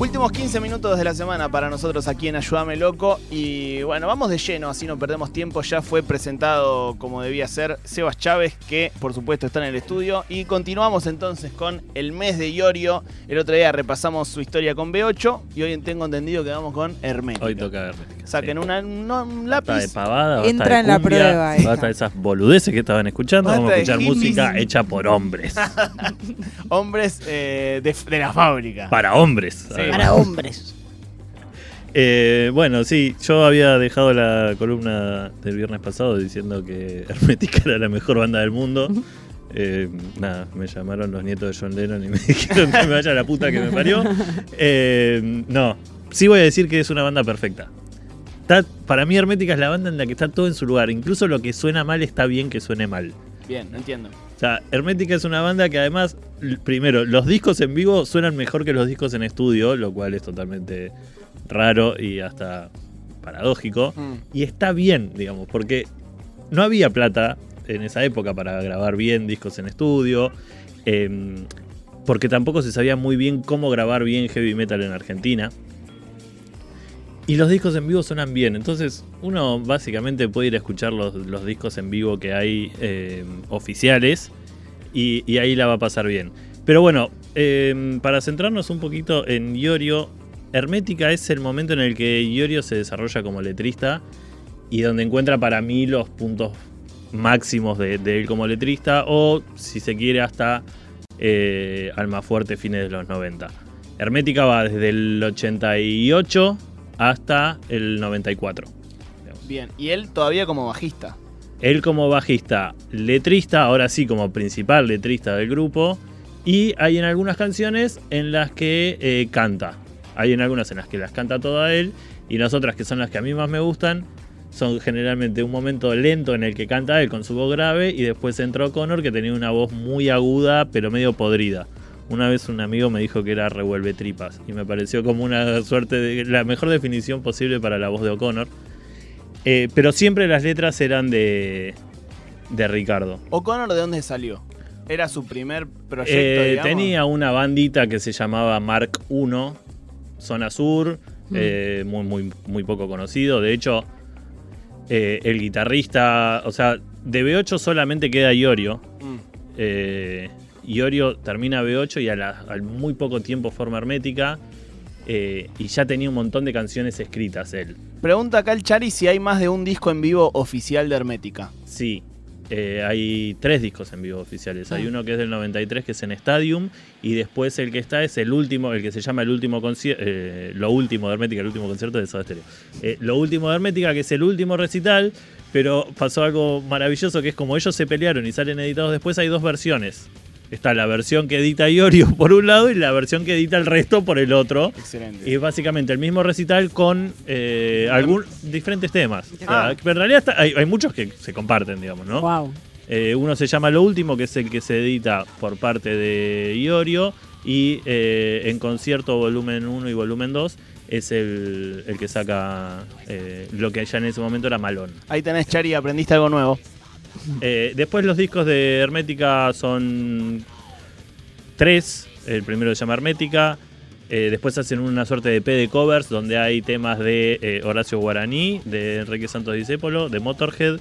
Últimos 15 minutos de la semana para nosotros aquí en Ayúdame Loco. Y bueno, vamos de lleno, así no perdemos tiempo. Ya fue presentado como debía ser Sebas Chávez, que por supuesto está en el estudio. Y continuamos entonces con el mes de Iorio. El otro día repasamos su historia con B8 y hoy tengo entendido que vamos con Hermética. Hoy toca Hermética. Saquen sí. una, un Basta lápiz. de pavada, Entra de en la prueba. Basta de esas boludeces que estaban escuchando. Basta Vamos a escuchar hippies. música hecha por hombres. Hombres eh, de, de la fábrica. para hombres. además. Para hombres. Eh, bueno, sí, yo había dejado la columna del viernes pasado diciendo que Hermética era la mejor banda del mundo. Eh, nada, me llamaron los nietos de John Lennon y me dijeron que me vaya a la puta que me parió. Eh, no, sí voy a decir que es una banda perfecta. Está- para mí Hermética es la banda en la que está todo en su lugar. Incluso lo que suena mal está bien que suene mal. Bien, entiendo. O sea, Hermética es una banda que además, primero, los discos en vivo suenan mejor que los discos en estudio, lo cual es totalmente raro y hasta paradójico. Mm. Y está bien, digamos, porque no había plata en esa época para grabar bien discos en estudio, em, porque tampoco se sabía muy bien cómo grabar bien heavy metal en Argentina. Y los discos en vivo suenan bien, entonces uno básicamente puede ir a escuchar los, discos en vivo que hay em, oficiales y, ahí la va a pasar bien. Pero bueno, em, para centrarnos un poquito en Iorio, Hermética es el momento en el que Iorio se desarrolla como letrista y donde encuentra para mí los puntos máximos de, de él como letrista o si se quiere hasta eh, Almafuerte fines de los 90. Hermética va desde el 88 hasta el 94. Bien, y él todavía como bajista. Él como bajista, letrista, ahora sí como principal letrista del grupo. Y hay en algunas canciones en las que eh, canta. Hay en algunas en las que las canta toda él. Y las otras que son las que a mí más me gustan son generalmente un momento lento en el que canta él con su voz grave. Y después entró Connor que tenía una voz muy aguda pero medio podrida. Una vez un amigo me dijo que era revuelve tripas. Y me pareció como una suerte de. la mejor definición posible para la voz de O'Connor. Eh, pero siempre las letras eran de, de Ricardo. ¿O'Connor de dónde salió? ¿Era su primer proyecto, Eh, tenía una bandita que se llamaba Mark I, Zona Sur, eh, muy, muy, muy poco conocido. De hecho, eh, el guitarrista, o sea, de B8 solamente queda Iorio. Mm. Eh, Iorio termina B8 y a la- al muy poco tiempo forma Hermética. eh, y ya tenía un montón de canciones escritas él. Pregunta acá el Chari si hay más de un disco en vivo oficial de Hermética. Sí, eh, hay tres discos en vivo oficiales. Hay Ah. uno que es del 93, que es en Stadium, y después el que está es el último, el que se llama el último concierto, lo último de Hermética, el último concierto de Soda Stereo. Eh, lo último de Hermética, que es el último recital, pero pasó algo maravilloso, que es como ellos se pelearon y salen editados después, hay dos versiones. Está la versión que edita Iorio por un lado y la versión que edita el resto por el otro. Excelente. Y es básicamente el mismo recital con eh, algún, diferentes temas. O sea, Ah. pero en realidad está- hay, hay muchos que se comparten, digamos, ¿no? Wow. Eh, uno se llama Lo Último, que es el que se edita por parte de Iorio. Y eh, en concierto volumen 1 y volumen 2 es el, el que saca eh, lo que ya en ese momento era Malón. Ahí tenés, Chari, aprendiste algo nuevo. Eh, después los discos de Hermética son tres. El primero se llama Hermética. Eh, después hacen una suerte de P de covers donde hay temas de eh, Horacio Guaraní, de Enrique Santos Discépolo, de Motorhead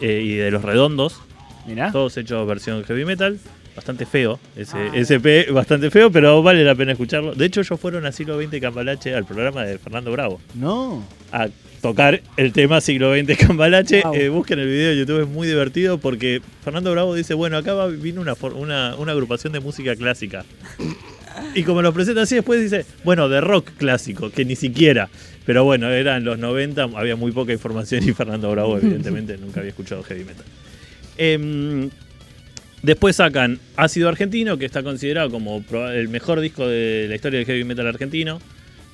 y de Los Redondos. Mirá. Todos hechos versión heavy metal. Bastante feo, ese, Ah. ese P bastante feo, pero vale la pena escucharlo. De hecho, ellos fueron a siglo XX Cambalache al programa de Fernando Bravo No. a tocar el tema siglo XX Cambalache. Wow. Eh, busquen el video de YouTube, es muy divertido porque Fernando Bravo dice, bueno, acá va- vino una, una, una agrupación de música clásica. Y como lo presenta así, después dice, bueno, de rock clásico, que ni siquiera. Pero bueno, eran los 90, había muy poca información y Fernando Bravo evidentemente nunca había escuchado heavy metal. Em, después sacan Ácido Argentino, que está considerado como el mejor disco de la historia del heavy metal argentino.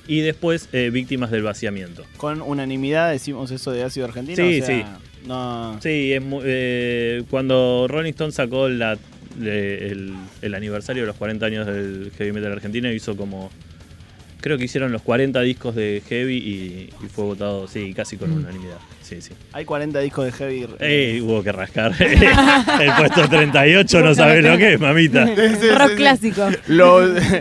Y después eh, Víctimas del Vaciamiento. Con unanimidad decimos eso de ácido argentino. Sí, o sea, No. Sí, es mu- eh, cuando Rolling Stone sacó la- le- el, el aniversario de los 40 años del heavy metal argentino, hizo como creo que hicieron los 40 discos de Heavy y, y fue votado, sí, casi con Mm. unanimidad. Sí, sí. Hay 40 discos de heavy. Eh, hubo que rascar. el puesto 38 no sabés lo que es, mamita. Rock clásico.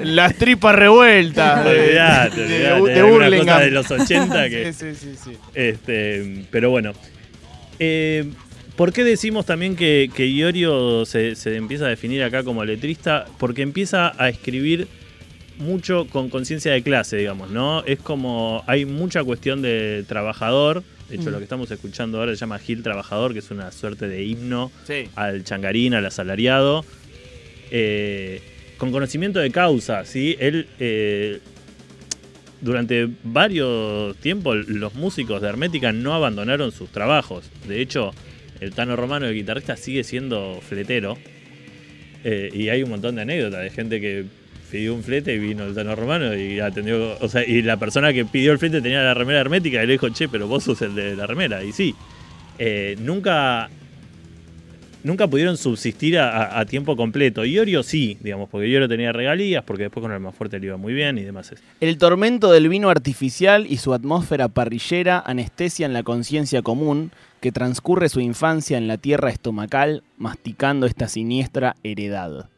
Las tripas revueltas. de- Olvidate, de, olvidate, alguna Burlingame. cosa de los 80 que- Sí, sí, sí, sí. Este, pero bueno. Eh, ¿Por qué decimos también que, que Iorio se, se empieza a definir acá como letrista? Porque empieza a escribir mucho con conciencia de clase, digamos, ¿no? Es como hay mucha cuestión de trabajador. De hecho, Mm. lo que estamos escuchando ahora se llama Gil Trabajador, que es una suerte de himno Sí. al changarín, al asalariado, eh, con conocimiento de causa, ¿sí? Él, eh, durante varios tiempos, los músicos de Hermética no abandonaron sus trabajos. De hecho, el Tano Romano, el guitarrista, sigue siendo fletero. Eh, y hay un montón de anécdotas de gente que pidió un flete y vino el Tano Romano y atendió. O sea, y la persona que pidió el flete tenía la remera hermética y le dijo, che, pero vos sos el de la remera. Y sí. Eh, nunca. Nunca pudieron subsistir a, tiempo completo. Iorio sí, digamos, porque Iorio tenía regalías, porque después con el más fuerte le iba muy bien y demás. El tormento del vino artificial y su atmósfera parrillera anestesian la conciencia común que transcurre su infancia en la tierra estomacal masticando esta siniestra heredad.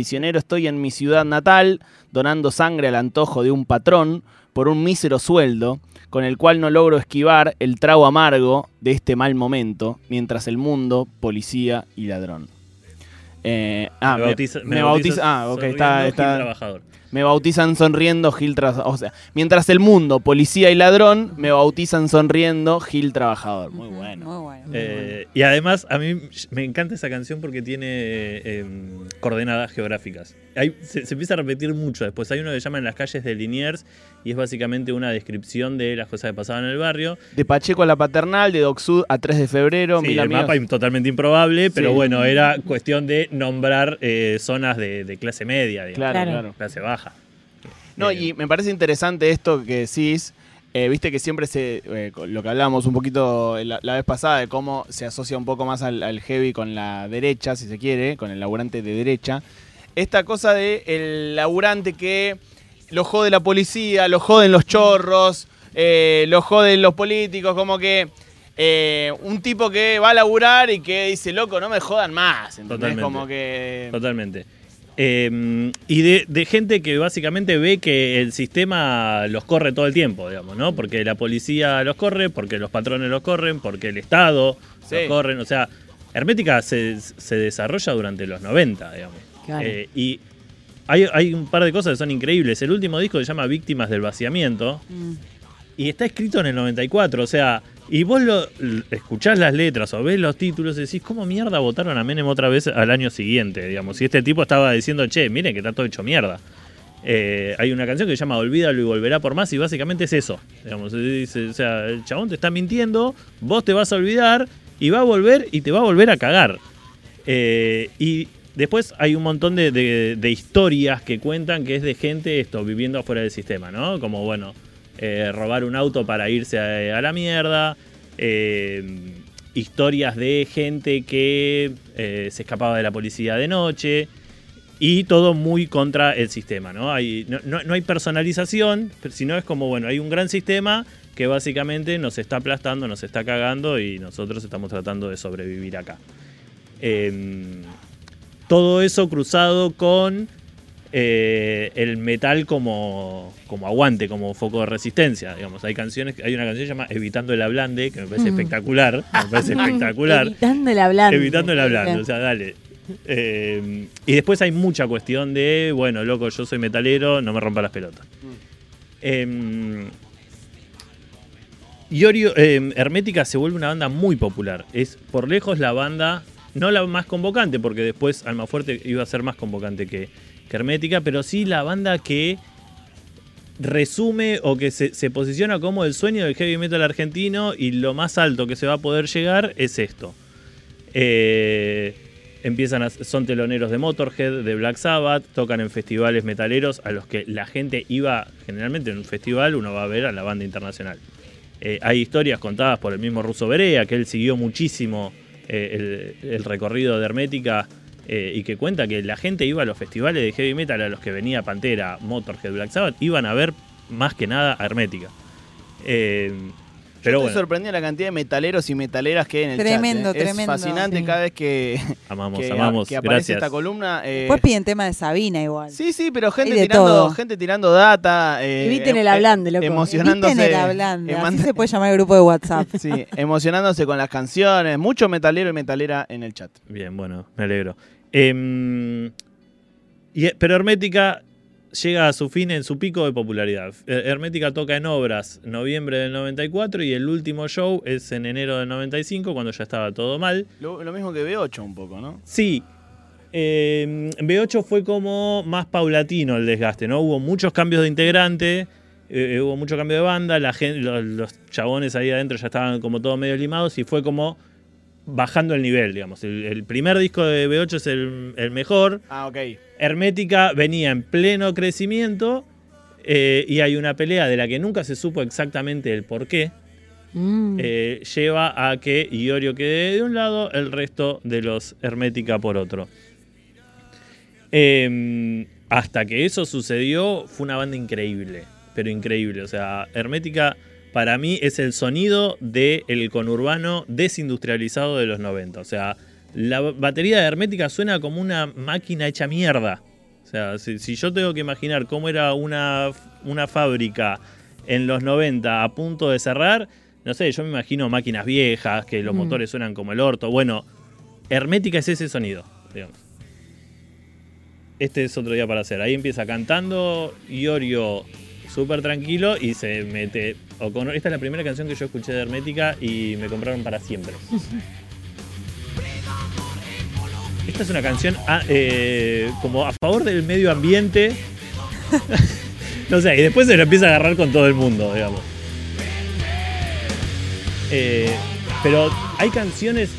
Prisionero estoy en mi ciudad natal, donando sangre al antojo de un patrón por un mísero sueldo, con el cual no logro esquivar el trago amargo de este mal momento, mientras el mundo, policía y ladrón. Eh, ah, me bautiza, me bautiza- ah, ok, está, está- trabajador. Me bautizan sonriendo Gil Trabajador. O sea, mientras el mundo, policía y ladrón, me bautizan sonriendo Gil Trabajador. Muy bueno. Muy bueno. Eh, y además, a mí me encanta esa canción porque tiene eh, coordenadas geográficas. Hay- se, se empieza a repetir mucho después. Hay uno que se llama En las calles de Liniers y es básicamente una descripción de las cosas que pasaban en el barrio. De Pacheco a la Paternal, de Docsud a 3 de febrero. Sí, mil el amigos. mapa es totalmente improbable, pero Sí. bueno, era cuestión de nombrar eh, zonas de, de clase media, digamos, Claro, Claro. clase baja. No, Eh, y me parece interesante esto que decís. Eh, Viste que siempre se. eh, lo que hablábamos un poquito la, la vez pasada, de cómo se asocia un poco más al, al heavy con la derecha, si se quiere, con el laburante de derecha. Esta cosa de el laburante que lo jode la policía, lo joden los chorros, eh, lo joden los políticos, como que. eh, un tipo que va a laburar y que dice, loco, no me jodan más. ¿entendés? Totalmente. Como que. Totalmente. Eh, y de, de gente que básicamente ve que el sistema los corre todo el tiempo, digamos, ¿no? Porque la policía los corre, porque los patrones los corren, porque el Estado Sí. los corren. O sea, Hermética se, se desarrolla durante los 90, digamos. Claro. Eh, y hay, hay un par de cosas que son increíbles. El último disco se llama Víctimas del Vaciamiento Mm. y está escrito en el 94, o sea, y vos lo, escuchás las letras o ves los títulos y decís, ¿cómo mierda votaron a Menem otra vez al año siguiente? Digamos, si este tipo estaba diciendo, che, miren que está todo hecho mierda. Eh, hay una canción que se llama Olvídalo y volverá por más y básicamente es eso. Digamos, dice, o sea, el chabón te está mintiendo, vos te vas a olvidar y va a volver y te va a volver a cagar. Eh, y después hay un montón de, de- historias que cuentan que es de gente esto viviendo afuera del sistema, ¿no? Como, bueno, eh, robar un auto para irse a, la mierda. eh, historias de gente que eh, se escapaba de la policía de noche. Y todo muy contra el sistema, ¿no? No, no- no hay personalización, sino es como, bueno, hay un gran sistema que básicamente nos está aplastando, nos está cagando y nosotros estamos tratando de sobrevivir acá. Em, todo eso cruzado con eh, el metal como, como aguante, como foco de resistencia. Digamos, hay canciones, hay una canción que se llama Evitando el Ablande, que me parece Mm. espectacular. Me parece espectacular. Evitando el hablando. Evitando el hablando, o sea, dale. Eh, y después hay mucha cuestión de, bueno, loco, yo soy metalero, no me rompa las pelotas. Eh, Iorio, eh, Hermética se vuelve una banda muy popular. Es por lejos la banda, no la más convocante, porque después Almafuerte iba a ser más convocante que, Hermética, pero sí la banda que resume o que se, posiciona como el sueño del heavy metal argentino y lo más alto que se va a poder llegar es esto. Eh, empiezan son teloneros de Motorhead, de Black Sabbath, tocan en festivales metaleros a los que la gente iba, generalmente en un festival uno va a ver a la banda internacional. Eh, hay historias contadas por el mismo Russo Berea, que él siguió muchísimo eh, el, recorrido de Hermética eh, y que cuenta que la gente iba a los festivales de heavy metal a los que venía Pantera, Motorhead, Black Sabbath, iban a ver más que nada a Hermética. Pero estoy bueno, sorprendido la cantidad de metaleros y metaleras que hay en el Tremendo, chat. ¿eh? tremendo, Es fascinante sí. cada vez que, amamos, que, amamos. que aparece Gracias. esta columna. eh, Después piden tema de Sabina igual. Sí, sí, pero gente tirando, todo. gente tirando data. Eh, Eviten el hablande, loco. Emocionándose. Eviten el hablando, eh, así se puede llamar el grupo de WhatsApp. Sí, emocionándose con las canciones. Mucho metalero y metalera en el chat. Bien, bueno, me alegro. Em, y- pero Hermética llega a su fin en su pico de popularidad. Eh, Hermética toca en obras noviembre del 94 y el último show es en enero del 95 cuando ya estaba todo mal. Lo, lo mismo que B8 un poco, ¿no? Sí. eh, B8 fue como más paulatino el desgaste, ¿no? Hubo muchos cambios de integrante, eh, hubo mucho cambio de banda, la gente, los, los chabones ahí adentro ya estaban como todos medio limados y fue como bajando el nivel, digamos. El, el primer disco de B8 es el, el mejor. Ah, ok. Hermética venía en pleno crecimiento eh, y hay una pelea de la que nunca se supo exactamente el por qué. Mm. eh, lleva a que Iorio quede de un lado, el resto de los Hermética por otro. Eh, hasta que eso sucedió, fue una banda increíble, pero increíble. O sea, Hermética para mí es el sonido del conurbano desindustrializado de los 90. O sea, la batería de Hermética suena como una máquina hecha mierda. O sea, si, si yo tengo que imaginar cómo era una, una fábrica en los 90 a punto de cerrar, no sé, yo me imagino máquinas viejas, que los Mm. motores suenan como el orto. Bueno, Hermética es ese sonido, digamos. Este es otro día para hacer. Ahí empieza cantando Iorio súper tranquilo y se mete. Esta es la primera canción que yo escuché de Hermética y me compraron para siempre. Esta es una canción a- eh, como a favor del medio ambiente. no sé, y después se lo empieza a agarrar con todo el mundo, digamos. Eh, pero hay canciones.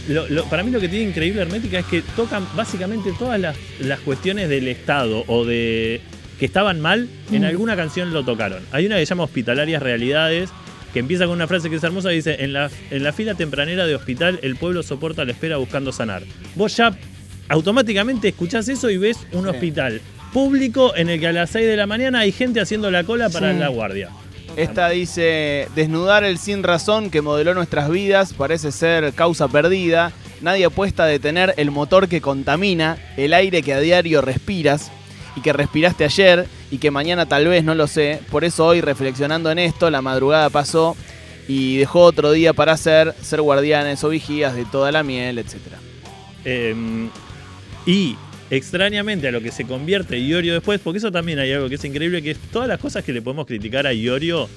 para mí lo que tiene increíble Hermética es que tocan básicamente todas las cuestiones del Estado o de que estaban mal, en Mm. alguna canción lo tocaron. Hay una que se llama Hospitalarias Realidades, que empieza con una frase que es hermosa, dice, en la, en la fila tempranera de hospital el pueblo soporta la espera buscando sanar. Vos ya automáticamente escuchás eso y ves un Sí. hospital público en el que a las 6 de la mañana hay gente haciendo la cola para Sí. la guardia. Esta dice, desnudar el sin razón que modeló nuestras vidas parece ser causa perdida. Nadie apuesta a detener el motor que contamina, el aire que a diario respiras y que respiraste ayer y que mañana tal vez no lo sé. Por eso hoy reflexionando en esto, la madrugada pasó y dejó otro día para hacer, ser guardianes o vigías de toda la miel, etc. Eh, y extrañamente a lo que se convierte Iorio después, porque eso también hay algo que es increíble, que es todas las cosas que le podemos criticar a Iorio,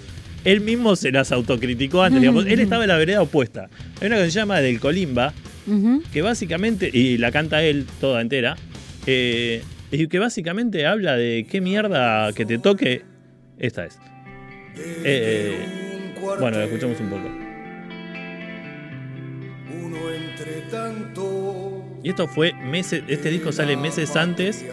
él mismo se las autocriticó antes, digamos, él estaba en la vereda opuesta. Hay una que se llama Del Colimba, que básicamente, y la canta él toda entera, eh, y que básicamente habla de qué mierda que te toque, esta es. Eh, bueno, la escuchamos un poco. Uno entre tanto. Y esto fue meses, este disco sale meses antes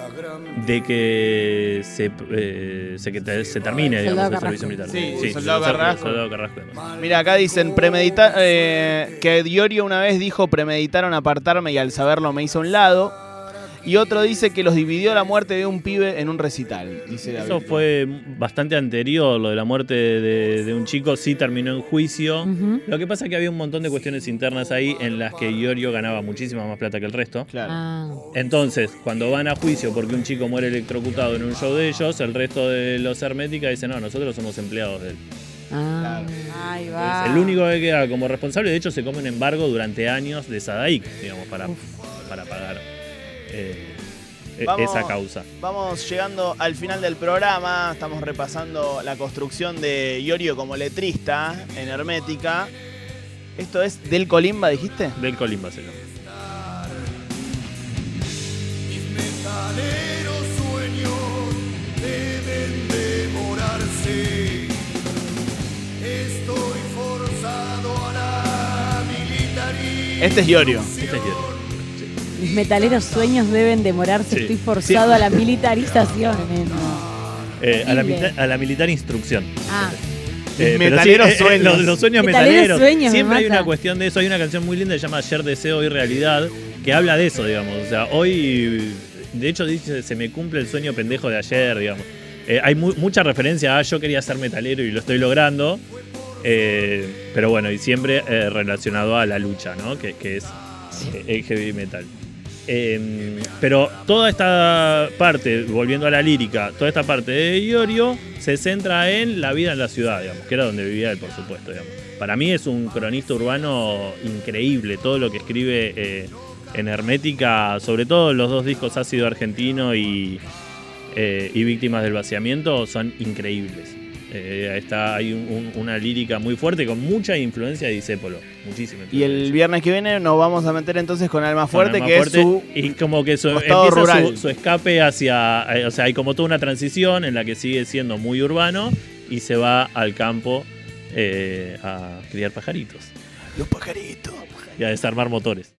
de que se, eh, se, que te- se termine, digamos, Soldado el servicio Carrasco. militar. Sí, Soldado Carrasco. Soldado Carrasco. Mira, acá dicen premeditar eh, que Diorio una vez dijo premeditaron apartarme y al saberlo me hizo a un lado. Y otro dice que los dividió la muerte de un pibe en un recital. Dice David. Eso fue bastante anterior, lo de la muerte de, de un chico sí terminó en juicio. Lo que pasa es que había un montón de cuestiones internas ahí en las que Iorio ganaba muchísima más plata que el resto. Claro. Ah. Entonces, cuando van a juicio porque un chico muere electrocutado en un show de ellos, el resto de los hermética dicen, no, nosotros somos empleados de él. Ah. Ahí Es va. el único que queda como responsable. De hecho, se come un embargo durante años de Sadaik, digamos, para, para pagar eh, Vamos. esa causa. Vamos llegando al final del programa. Estamos repasando la construcción de Iorio como letrista en Hermética. Esto es del Colimba, dijiste. Del Colimba se llama. Mis metaleros sueños deben demorarse. Estoy forzado a la militaría. Este es Iorio. Este es Iorio. Metaleros sueños deben demorarse. Sí. Estoy forzado Sí. a la militarización. Eh, a, la a militar instrucción. Ah, Eh, metaleros sí, eh, eh, sueños. los, los sueños Metaleros metaleros. sueños me Siempre hay una cuestión de eso. Hay una canción muy linda que se llama Ayer deseo, hoy realidad, que habla de eso, digamos. O sea, hoy, de hecho, dice, se me cumple el sueño pendejo de ayer, digamos. Eh, hay mu- mucha referencia a yo quería ser metalero y lo estoy logrando. eh, pero bueno, y siempre eh, relacionado a la lucha, ¿no? Que, que es eh, el heavy metal. Eh, pero toda esta parte, volviendo a la lírica, toda esta parte de Iorio se centra en la vida en la ciudad, digamos, que era donde vivía él, por supuesto. Digamos. Para mí es un cronista urbano increíble, todo lo que escribe eh, en Hermética, sobre todo los dos discos Ácido Argentino y, eh, y Víctimas del Vaciamiento, son increíbles. Eh, está, hay un- un- una lírica muy fuerte con mucha influencia de Disépolo, muchísima Y el viernes que viene nos vamos a meter entonces con Alma Fuerte, Alma que Fuerte, es su. y como que su, empieza su escape hacia eh, o sea hay como toda una transición en la que sigue siendo muy urbano y se va al campo eh, a criar pajaritos Los pajaritos. y a desarmar motores